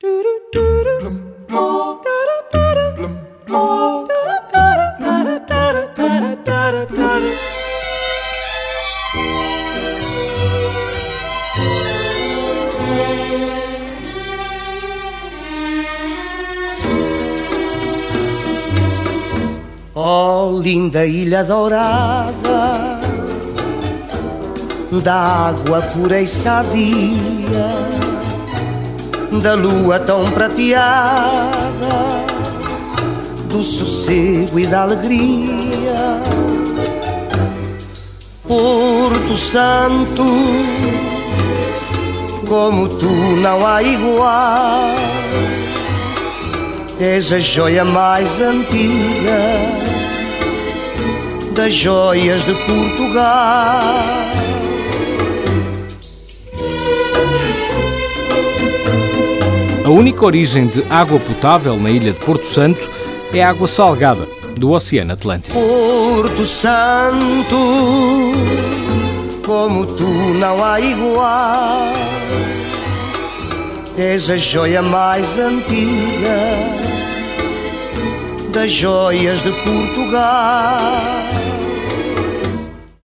Oh, linda ilha dourada, da água pura e sadia, da lua tão prateada, do sossego e da alegria. Porto Santo, como tu não há igual, és a joia mais antiga das joias de Portugal. A única origem de água potável na ilha de Porto Santo é a água salgada do Oceano Atlântico. Porto Santo, como tu não há igual, és a joia mais antiga das joias de Portugal.